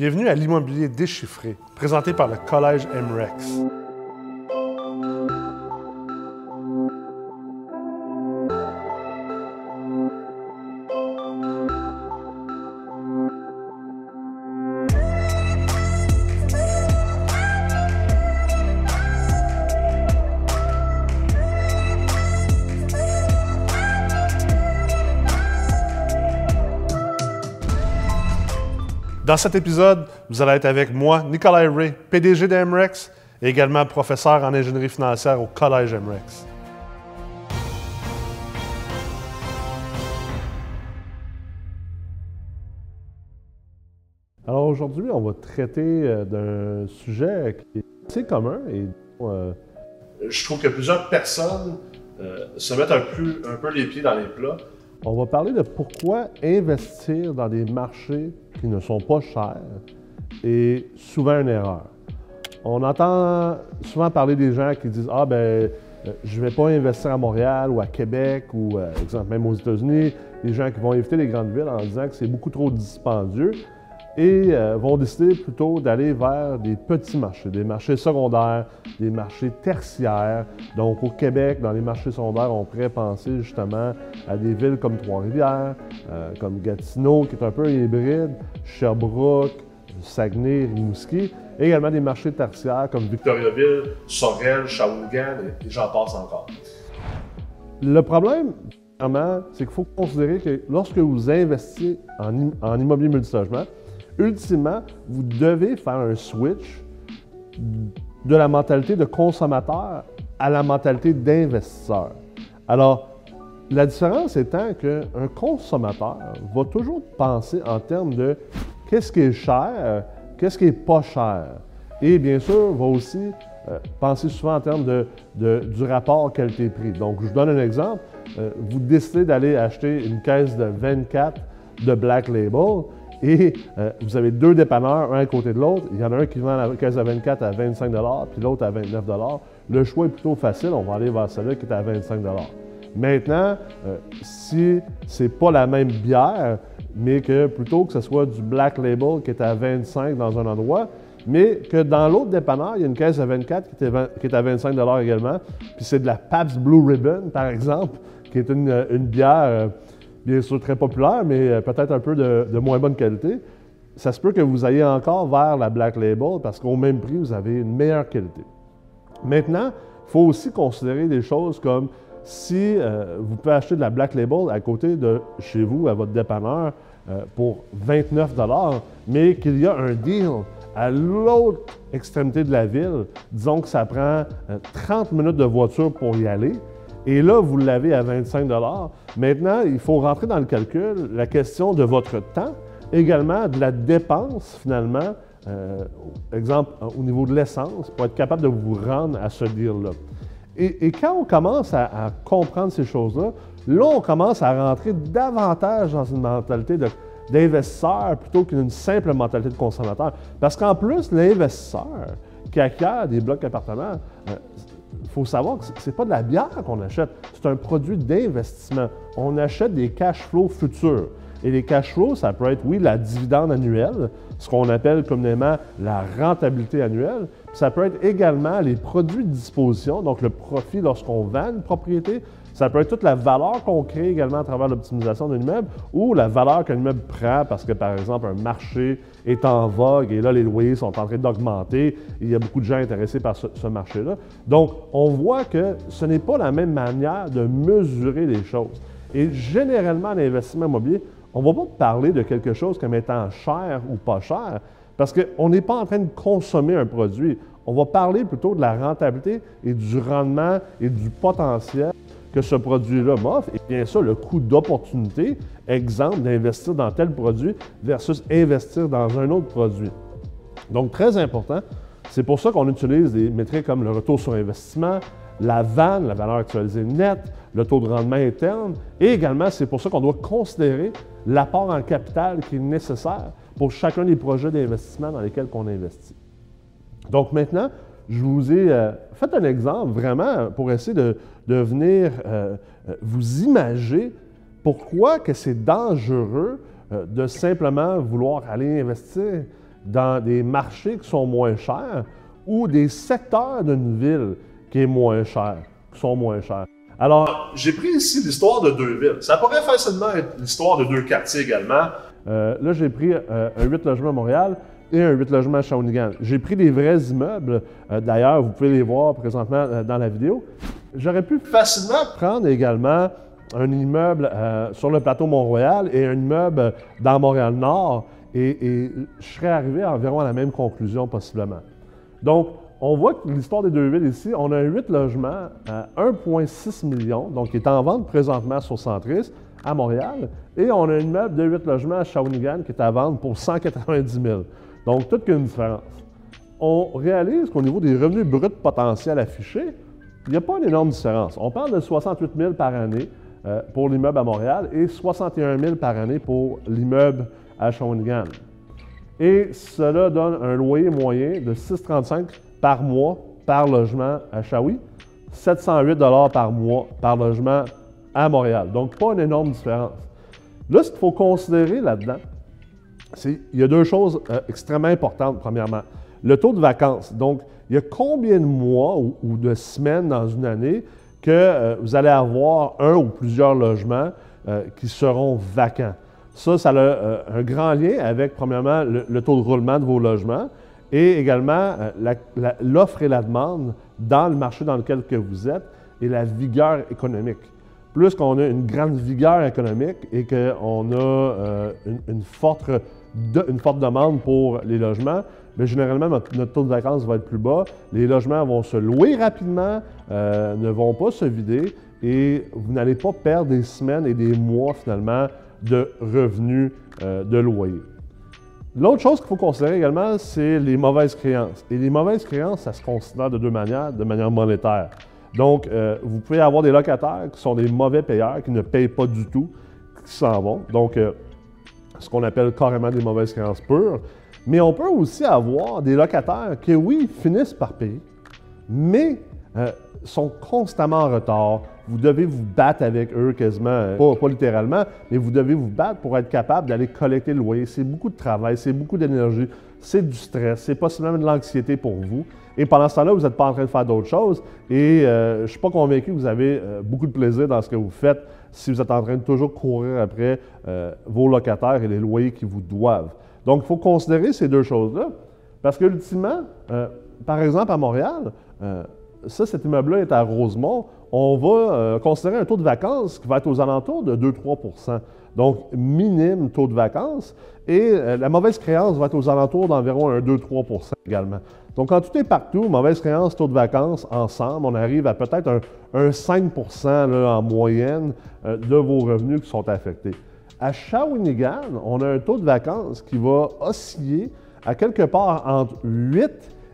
Bienvenue à l'immobilier déchiffré, présenté par le Collège MREX. Dans cet épisode, vous allez être avec moi, Nicolas Ray, PDG de MREX et également professeur en ingénierie financière au Collège MREX. Alors aujourd'hui, on va traiter euh, d'un sujet qui est assez commun et euh, je trouve que plusieurs personnes euh, se mettent un peu les pieds dans les plats. On va parler de pourquoi investir dans des marchés qui ne sont pas chers est souvent une erreur. On entend souvent parler des gens qui disent Ah, ben, euh, je ne vais pas investir à Montréal ou à Québec ou, euh, exemple, même aux États-Unis. Les gens qui vont éviter les grandes villes en disant que c'est beaucoup trop dispendieux et euh, vont décider plutôt d'aller vers des petits marchés, des marchés secondaires, des marchés tertiaires. Donc au Québec, dans les marchés secondaires, on pourrait penser justement à des villes comme Trois-Rivières, euh, comme Gatineau, qui est un peu hybride, Sherbrooke, Saguenay, Rimouski, et également des marchés tertiaires comme Victoriaville, Sorel, Shawinigan, et j'en passe encore. Le problème, c'est qu'il faut considérer que lorsque vous investissez en, en immobilier multilogement, ultimement, vous devez faire un switch de la mentalité de consommateur à la mentalité d'investisseur. Alors, la différence étant qu'un consommateur va toujours penser en termes de qu'est-ce qui est cher, qu'est-ce qui est pas cher. Et bien sûr, va aussi euh, penser souvent en termes de, du rapport qualité-prix. Donc, je vous donne un exemple. Euh, vous décidez d'aller acheter une caisse de 24 de Black Label et euh, vous avez deux dépanneurs, un à côté de l'autre. Il y en a un qui vend la caisse à 24 à 25 puis l'autre à 29 Le choix est plutôt facile. On va aller vers celle-là qui est à 25 Maintenant, euh, si ce n'est pas la même bière, mais que plutôt que ce soit du Black Label qui est à 25 dans un endroit, mais que dans l'autre dépanneur, il y a une caisse à 24 qui est, à 25 également, puis c'est de la Pabst Blue Ribbon, par exemple, qui est une, une bière euh, bien sûr très populaire, mais euh, peut-être un peu de, moins bonne qualité, ça se peut que vous ayez encore vers la Black Label parce qu'au même prix, vous avez une meilleure qualité. Maintenant, il faut aussi considérer des choses comme si euh, vous pouvez acheter de la Black Label à côté de chez vous, à votre dépanneur, euh, pour 29 mais qu'il y a un deal à l'autre extrémité de la ville, disons que ça prend 30 minutes de voiture pour y aller, et là, vous l'avez à 25 Maintenant, il faut rentrer dans le calcul la question de votre temps, également de la dépense finalement, euh, exemple au niveau de l'essence, pour être capable de vous rendre à ce deal-là. Et, quand on commence à, comprendre ces choses-là, là, on commence à rentrer davantage dans une mentalité d'investisseur plutôt qu'une simple mentalité de consommateur. Parce qu'en plus, l'investisseur qui acquiert des blocs d'appartements, euh, il faut savoir que ce n'est pas de la bière qu'on achète, c'est un produit d'investissement. On achète des cash flows futurs. Et les cash flows, ça peut être, oui, la dividende annuelle, ce qu'on appelle communément la rentabilité annuelle. Ça peut être également les produits de disposition, donc le profit lorsqu'on vend une propriété. Ça peut être toute la valeur qu'on crée également à travers l'optimisation d'un immeuble ou la valeur qu'un immeuble prend parce que, par exemple, un marché est en vogue et là, les loyers sont en train d'augmenter. Il y a beaucoup de gens intéressés par ce, marché-là. Donc, on voit que ce n'est pas la même manière de mesurer les choses. Et généralement, l'investissement immobilier, on ne va pas parler de quelque chose comme étant cher ou pas cher, parce qu'on n'est pas en train de consommer un produit. On va parler plutôt de la rentabilité et du rendement et du potentiel que ce produit-là m'offre. Et bien sûr, le coût d'opportunité, exemple d'investir dans tel produit versus investir dans un autre produit. Donc, très important. C'est pour ça qu'on utilise des métriques comme le retour sur investissement, la VAN, la valeur actualisée nette, le taux de rendement interne, et également, c'est pour ça qu'on doit considérer l'apport en capital qui est nécessaire pour chacun des projets d'investissement dans lesquels on investit. Donc maintenant, je vous ai euh, fait un exemple vraiment pour essayer de, venir euh, euh, vous imaginer pourquoi que c'est dangereux de simplement vouloir aller investir dans des marchés qui sont moins chers ou des secteurs d'une ville qui est moins cher, qui sont moins chers. Alors, j'ai pris ici l'histoire de deux villes. Ça pourrait facilement être l'histoire de deux quartiers également. Euh, là, j'ai pris euh, un 8 logements à Montréal et un 8 logements à Shawinigan. J'ai pris des vrais immeubles. Euh, d'ailleurs, vous pouvez les voir présentement dans la vidéo. J'aurais pu facilement prendre également un immeuble sur le plateau Mont-Royal et un immeuble dans Montréal-Nord et, je serais arrivé environ à la même conclusion possiblement. Donc, on voit que l'histoire des deux villes ici, on a un 8 logements à 1,6 million, donc qui est en vente présentement sur Centris à Montréal, et on a un immeuble de 8 logements à Shawinigan qui est à vendre pour 190 000. Donc, toute une différence. On réalise qu'au niveau des revenus bruts potentiels affichés, il n'y a pas une énorme différence. On parle de 68 000 par année euh, pour l'immeuble à Montréal et 61 000 par année pour l'immeuble à Shawinigan. Et cela donne un loyer moyen de 6,35 par mois par logement à Shawi, 708 par mois par logement à Montréal. Donc, pas une énorme différence. Là, ce qu'il faut considérer là-dedans, c'est il y a deux choses euh, extrêmement importantes. Premièrement, le taux de vacances. Donc, il y a combien de mois ou, de semaines dans une année que euh, vous allez avoir un ou plusieurs logements euh, qui seront vacants? Ça, ça a euh, un grand lien avec, premièrement, le, taux de roulement de vos logements et également l'offre et la demande dans le marché dans lequel que vous êtes et la vigueur économique. Plus qu'on a une grande vigueur économique et qu'on a une, forte une forte demande pour les logements, mais généralement, notre, taux de vacances va être plus bas. Les logements vont se louer rapidement, ne vont pas se vider et vous n'allez pas perdre des semaines et des mois finalement de revenus euh, de loyer. L'autre chose qu'il faut considérer également, c'est les mauvaises créances. Et les mauvaises créances, ça se considère de deux manières, de manière monétaire. Donc, euh, vous pouvez avoir des locataires qui sont des mauvais payeurs, qui ne payent pas du tout, qui s'en vont. Donc, euh, ce qu'on appelle carrément des mauvaises créances pures. Mais on peut aussi avoir des locataires qui, oui, finissent par payer, mais sont constamment en retard, vous devez vous battre avec eux quasiment, euh, pas, pas, littéralement, mais vous devez vous battre pour être capable d'aller collecter le loyer. C'est beaucoup de travail, c'est beaucoup d'énergie, c'est du stress, c'est possiblement de l'anxiété pour vous. Et pendant ce temps-là, vous n'êtes pas en train de faire d'autres choses. Et euh, je ne suis pas convaincu que vous avez euh, beaucoup de plaisir dans ce que vous faites si vous êtes en train de toujours courir après vos locataires et les loyers qui vous doivent. Donc, il faut considérer ces deux choses-là. Parce que, ultimement, par exemple, à Montréal, ça, cet immeuble-là est à Rosemont on va euh, considérer un taux de vacances qui va être aux alentours de 2-3% Donc, minime taux de vacances. Et euh, la mauvaise créance va être aux alentours d'environ un 2-3% également. Donc, quand tout est partout, mauvaise créance, taux de vacances, ensemble, on arrive à peut-être un, 5% en moyenne euh, de vos revenus qui sont affectés. À Shawinigan, on a un taux de vacances qui va osciller à quelque part entre 8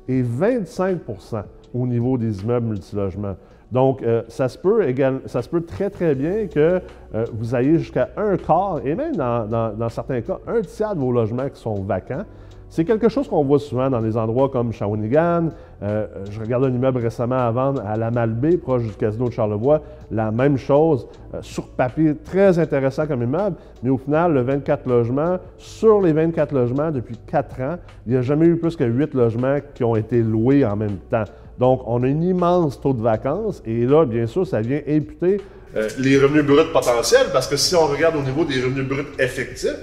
et 25% au niveau des immeubles multilogements. Donc, euh, ça, se peut ça se peut très, très bien que euh, vous ayez jusqu'à un quart, et même dans, certains cas, un tiers de vos logements qui sont vacants. C'est quelque chose qu'on voit souvent dans des endroits comme Shawinigan. Euh, je regarde un immeuble récemment à vendre à la Malbaie, proche du casino de Charlevoix. La même chose, sur papier, très intéressant comme immeuble, mais au final, le 24 logements, sur les 24 logements depuis 4 ans, il n'y a jamais eu plus que 8 logements qui ont été loués en même temps. Donc, on a un immense taux de vacances et là, bien sûr, ça vient imputer euh, les revenus bruts potentiels parce que si on regarde au niveau des revenus bruts effectifs,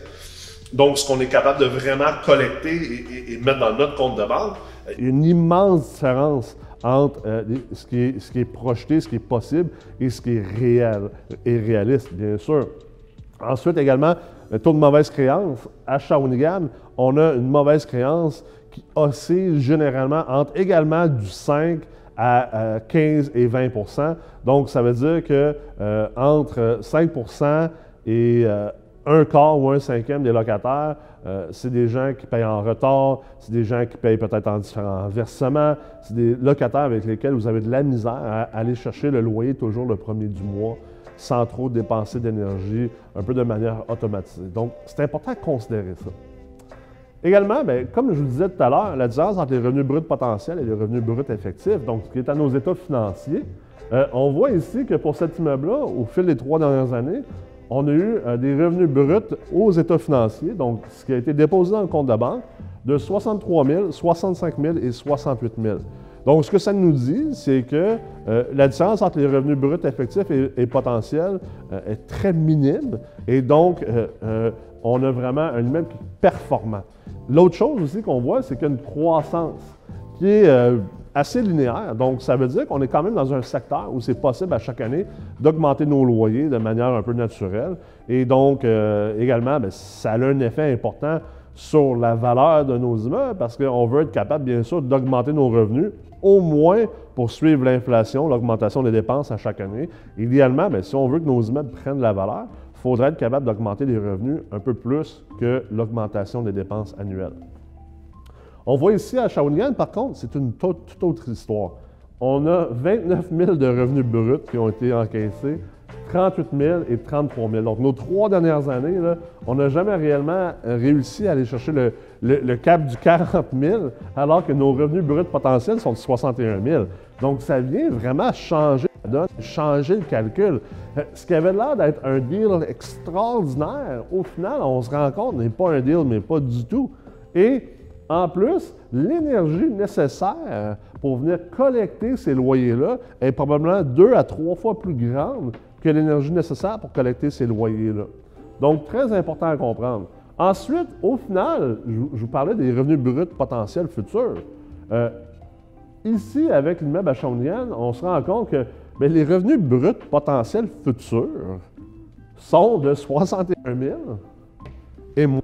donc ce qu'on est capable de vraiment collecter et, mettre dans notre compte de banque, une immense différence entre euh, ce, qui est, ce, qui est, projeté, ce qui est possible et ce qui est réel et réaliste, bien sûr. Ensuite, également, le taux de mauvaise créance. À Shawinigan, on a une mauvaise créance qui oscille généralement entre également du 5 à 15 et 20% Donc, ça veut dire que euh, entre 5% et euh, un quart ou un cinquième des locataires, euh, c'est des gens qui payent en retard, c'est des gens qui payent peut-être en différents versements, c'est des locataires avec lesquels vous avez de la misère à aller chercher le loyer toujours le premier du mois sans trop dépenser d'énergie, un peu de manière automatisée. Donc, c'est important de considérer ça. Également, bien, comme je vous le disais tout à l'heure, la différence entre les revenus bruts potentiels et les revenus bruts effectifs, donc ce qui est à nos états financiers, euh, on voit ici que pour cet immeuble-là, au fil des trois dernières années, on a eu euh, des revenus bruts aux états financiers, donc ce qui a été déposé dans le compte de banque, de 63 000, 65 000 et 68 000. Donc, ce que ça nous dit, c'est que euh, la différence entre les revenus bruts effectifs et, potentiels euh, est très minime et donc on a vraiment un immeuble qui est performant. L'autre chose aussi qu'on voit, c'est qu'il y a une croissance qui est assez linéaire. Donc, ça veut dire qu'on est quand même dans un secteur où c'est possible à chaque année d'augmenter nos loyers de manière un peu naturelle. Et donc, également, bien, ça a un effet important sur la valeur de nos immeubles parce qu'on veut être capable, bien sûr, d'augmenter nos revenus au moins pour suivre l'inflation, l'augmentation des dépenses à chaque année. Idéalement, bien, si on veut que nos immeubles prennent la valeur, faudrait être capable d'augmenter les revenus un peu plus que l'augmentation des dépenses annuelles. On voit ici à Shawinigan, par contre, c'est une toute autre histoire. On a 29 000 de revenus bruts qui ont été encaissés 38 000 et 33 000. Donc, nos trois dernières années, on n'a jamais réellement euh, réussi à aller chercher le, cap du 40 000, alors que nos revenus bruts potentiels sont de 61 000. Donc, ça vient vraiment changer la donne, changer le calcul. Euh, ce qui avait l'air d'être un deal extraordinaire, au final, on se rend compte, n'est pas un deal, mais pas du tout. Et en plus, l'énergie nécessaire pour venir collecter ces loyers-là est probablement deux à trois fois plus grande que l'énergie nécessaire pour collecter ces loyers-là. Donc, très important à comprendre. Ensuite, au final, je, vous parlais des revenus bruts potentiels futurs. Euh, ici, avec l'immeuble à Shawinigan, on se rend compte que ben, les revenus bruts potentiels futurs sont de 61 000 et moins.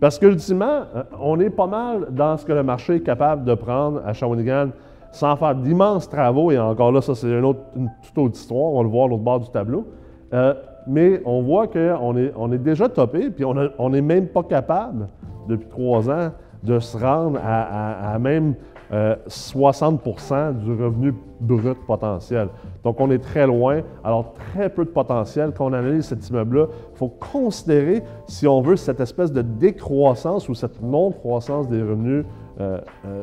Parce qu'ultimement, euh, on est pas mal dans ce que le marché est capable de prendre à Shawinigan sans faire d'immenses travaux, et encore là, ça c'est une, toute autre histoire, on va le voir l'autre bord du tableau. Euh, mais on voit qu'on est, on est déjà topé, puis on n'est même pas capable, depuis trois ans, de se rendre à, même 60% euh, du revenu brut potentiel. Donc, on est très loin. Alors, très peu de potentiel. Quand on analyse cet immeuble-là, il faut considérer, si on veut, cette espèce de décroissance ou cette non-croissance des revenus euh,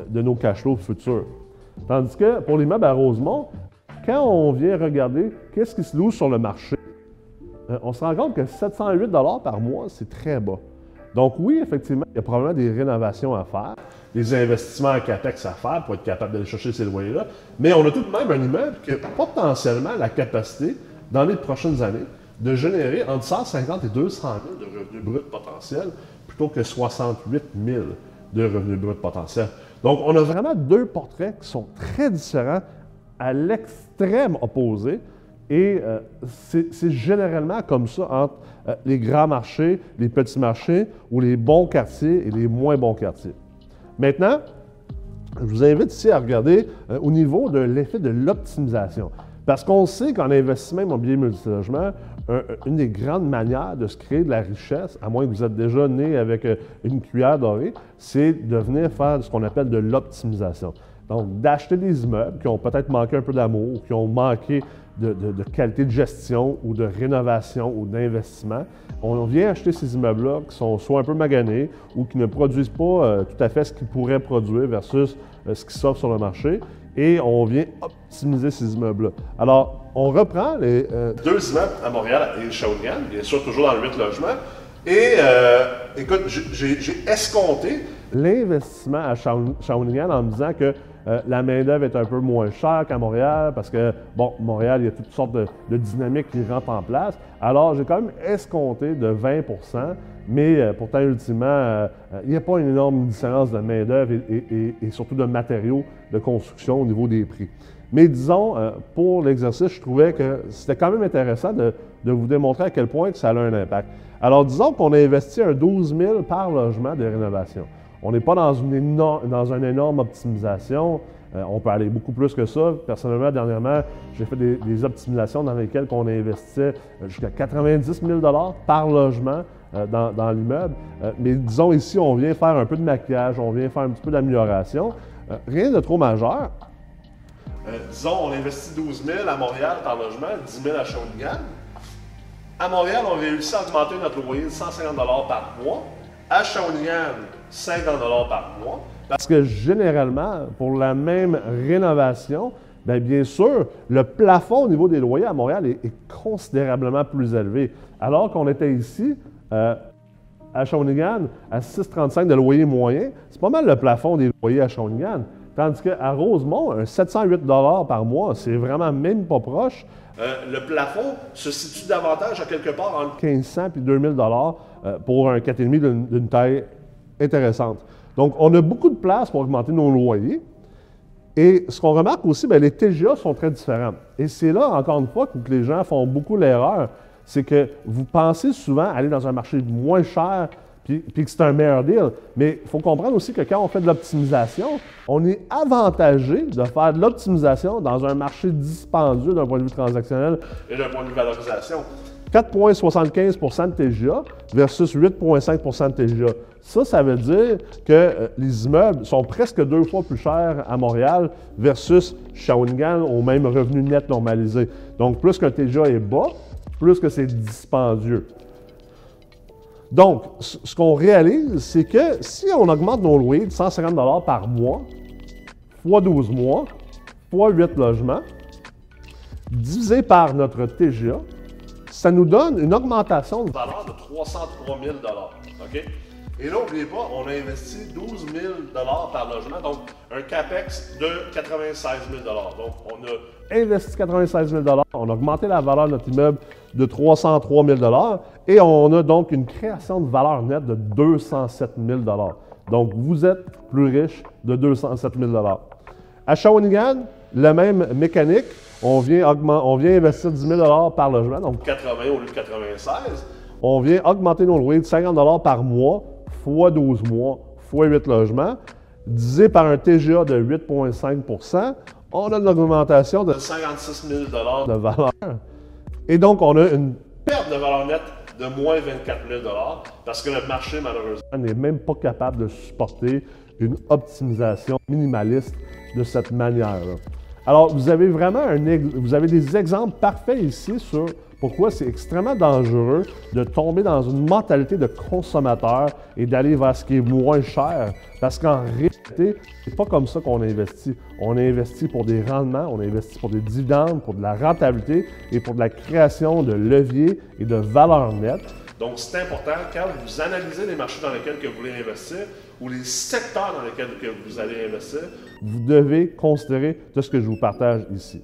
de nos cash flows futurs. Tandis que pour l'immeuble à Rosemont, quand on vient regarder qu'est-ce qui se loue sur le marché, euh, on se rend compte que 708 par mois, c'est très bas. Donc oui, effectivement, il y a probablement des rénovations à faire, des investissements en CAPEX à faire pour être capable d'aller chercher ces loyers-là, mais on a tout de même un immeuble qui a potentiellement la capacité, dans les prochaines années, de générer entre 150 et 200 000 de revenus bruts potentiels plutôt que 68 000 de revenus bruts potentiels. Donc, on a vraiment deux portraits qui sont très différents à l'extrême opposé. Et euh, c'est généralement comme ça entre euh, les grands marchés, les petits marchés ou les bons quartiers et les moins bons quartiers. Maintenant, je vous invite ici à regarder euh, au niveau de l'effet de l'optimisation. Parce qu'on sait qu'en investissement immobilier multilogement, une des grandes manières de se créer de la richesse, à moins que vous êtes déjà né avec euh, une cuillère dorée, c'est de venir faire ce qu'on appelle de l'optimisation. Donc, d'acheter des immeubles qui ont peut-être manqué un peu d'amour, qui ont manqué de, qualité de gestion ou de rénovation ou d'investissement. On vient acheter ces immeubles-là qui sont soit un peu maganés ou qui ne produisent pas euh, tout à fait ce qu'ils pourraient produire versus euh, ce qui s'offre sur le marché et on vient optimiser ces immeubles-là. Alors, on reprend les. Euh, Deux immeubles à Montréal et Shawinigan, bien sûr, toujours dans le 8 logements. Et euh, écoute, j'ai escompté. L'investissement à Shawinigan en me disant que euh, la main-d'œuvre est un peu moins chère qu'à Montréal parce que, bon, Montréal, il y a toutes sortes de, dynamiques qui rentrent en place. Alors, j'ai quand même escompté de 20% mais pourtant, ultimement, il n'y a pas une énorme différence de main-d'œuvre et, surtout de matériaux de construction au niveau des prix. Mais disons, euh, pour l'exercice, je trouvais que c'était quand même intéressant de, vous démontrer à quel point ça a un impact. Alors, disons qu'on a investi un 12 000 par logement de rénovation. On n'est pas dans une, dans une énorme optimisation. Euh, on peut aller beaucoup plus que ça. Personnellement, dernièrement, j'ai fait des, optimisations dans lesquelles on investissait euh, jusqu'à 90 000 par logement dans, dans l'immeuble. mais disons ici, on vient faire un peu de maquillage, on vient faire un petit peu d'amélioration. rien de trop majeur. Euh, disons, on investit 12 000 à Montréal par logement, 10 000 à Shawinigan. À Montréal, on réussit à augmenter notre loyer de 150 par mois. À Shawinigan, 50 par mois. Parce que généralement, pour la même rénovation, bien, bien sûr, le plafond au niveau des loyers à Montréal est, considérablement plus élevé. Alors qu'on était ici, euh, à Shawinigan à 6,35 de loyer moyen. C'est pas mal le plafond des loyers à Shawinigan. Tandis qu'à Rosemont, un 708 par mois, c'est vraiment même pas proche. Euh, le plafond se situe davantage à quelque part entre 1500 et 2000 euh, pour un 4,5 d'une taille intéressante. Donc, on a beaucoup de place pour augmenter nos loyers. Et ce qu'on remarque aussi, bien, les TGA sont très différents. Et c'est là, encore une fois, que les gens font beaucoup l'erreur. C'est que vous pensez souvent aller dans un marché moins cher puis, que c'est un meilleur deal. Mais il faut comprendre aussi que quand on fait de l'optimisation, on est avantagé de faire de l'optimisation dans un marché dispendieux d'un point de vue transactionnel. Et d'un point de vue valorisation. 4,75% de TGA versus 8,5% de TGA. Ça, ça veut dire que euh, les immeubles sont presque deux fois plus chers à Montréal versus Shawinigan au même revenu net normalisé. Donc, plus qu'un TGA est bas, plus que c'est dispendieux. Donc, ce qu'on réalise, c'est que si on augmente nos loyers de 150 par mois, fois 12 mois, fois 8 logements, divisé par notre TGA, ça nous donne une augmentation de valeur de 303 000 OK? Et là, n'oubliez pas, on a investi 12 000 par logement, donc un CAPEX de 96 000 Donc, on a investi 96 000 on a augmenté la valeur de notre immeuble de 303 000 et on a donc une création de valeur nette de 207 000 Donc, vous êtes plus riche de 207 000 À Shawinigan, la même mécanique, on vient, on vient investir 10 000 par logement. Donc 80 au lieu de 96. On vient augmenter nos loyers de 50 par mois, fois 12 mois, fois 8 logements, divisé par un TGA de 8,5% on a une augmentation de 56 000 de valeur. Et donc, on a une perte de valeur nette de moins 24 000 parce que le marché, malheureusement, n'est même pas capable de supporter une optimisation minimaliste de cette manière-là. Alors, vous avez vraiment un, vous avez des exemples parfaits ici sur pourquoi c'est extrêmement dangereux de tomber dans une mentalité de consommateur et d'aller vers ce qui est moins cher? Parce qu'en réalité, c'est pas comme ça qu'on investit. On investit pour des rendements, on investit pour des dividendes, pour de la rentabilité et pour de la création de leviers et de valeur nette. Donc, c'est important quand vous analysez les marchés dans lesquels vous voulez investir ou les secteurs dans lesquels vous allez investir, vous devez considérer tout ce que je vous partage ici.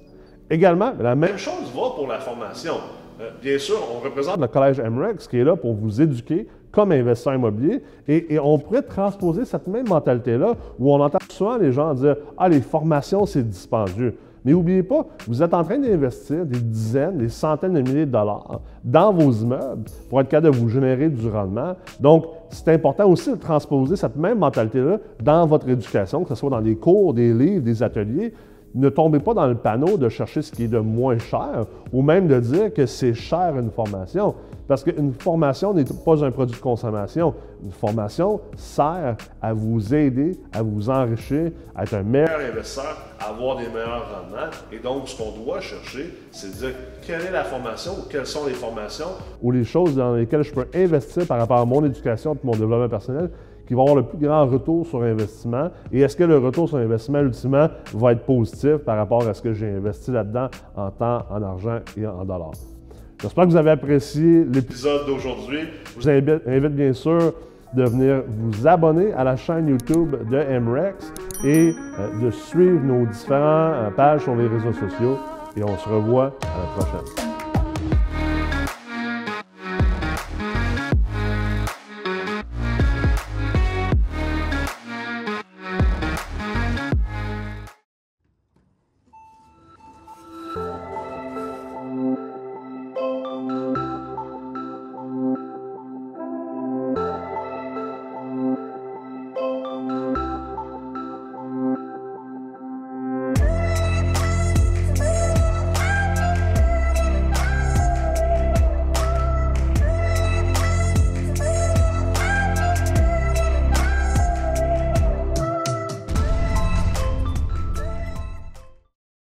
Également, la même chose va pour la formation. Euh, bien sûr, on représente le Collège MREX qui est là pour vous éduquer comme investisseur immobilier et, on pourrait transposer cette même mentalité-là où on entend souvent les gens dire Ah, les formations, c'est dispendieux. Mais n'oubliez pas, vous êtes en train d'investir des dizaines, des centaines de milliers de dollars dans vos immeubles pour être capable de vous générer du rendement. Donc, c'est important aussi de transposer cette même mentalité-là dans votre éducation, que ce soit dans des cours, des livres, des ateliers ne tombez pas dans le panneau de chercher ce qui est de moins cher ou même de dire que c'est cher une formation. Parce qu'une formation n'est pas un produit de consommation. Une formation sert à vous aider, à vous enrichir, à être un meilleur investisseur, à avoir des meilleurs rendements. Et donc, ce qu'on doit chercher, c'est de dire quelle est la formation ou quelles sont les formations. Ou les choses dans lesquelles je peux investir par rapport à mon éducation et mon développement personnel qui va avoir le plus grand retour sur investissement et est-ce que le retour sur investissement ultimement va être positif par rapport à ce que j'ai investi là-dedans en temps, en argent et en dollars? J'espère que vous avez apprécié l'épisode d'aujourd'hui. Je vous invite, bien sûr de venir vous abonner à la chaîne YouTube de MREX et euh, de suivre nos différentes euh, pages sur les réseaux sociaux. Et on se revoit à la prochaine.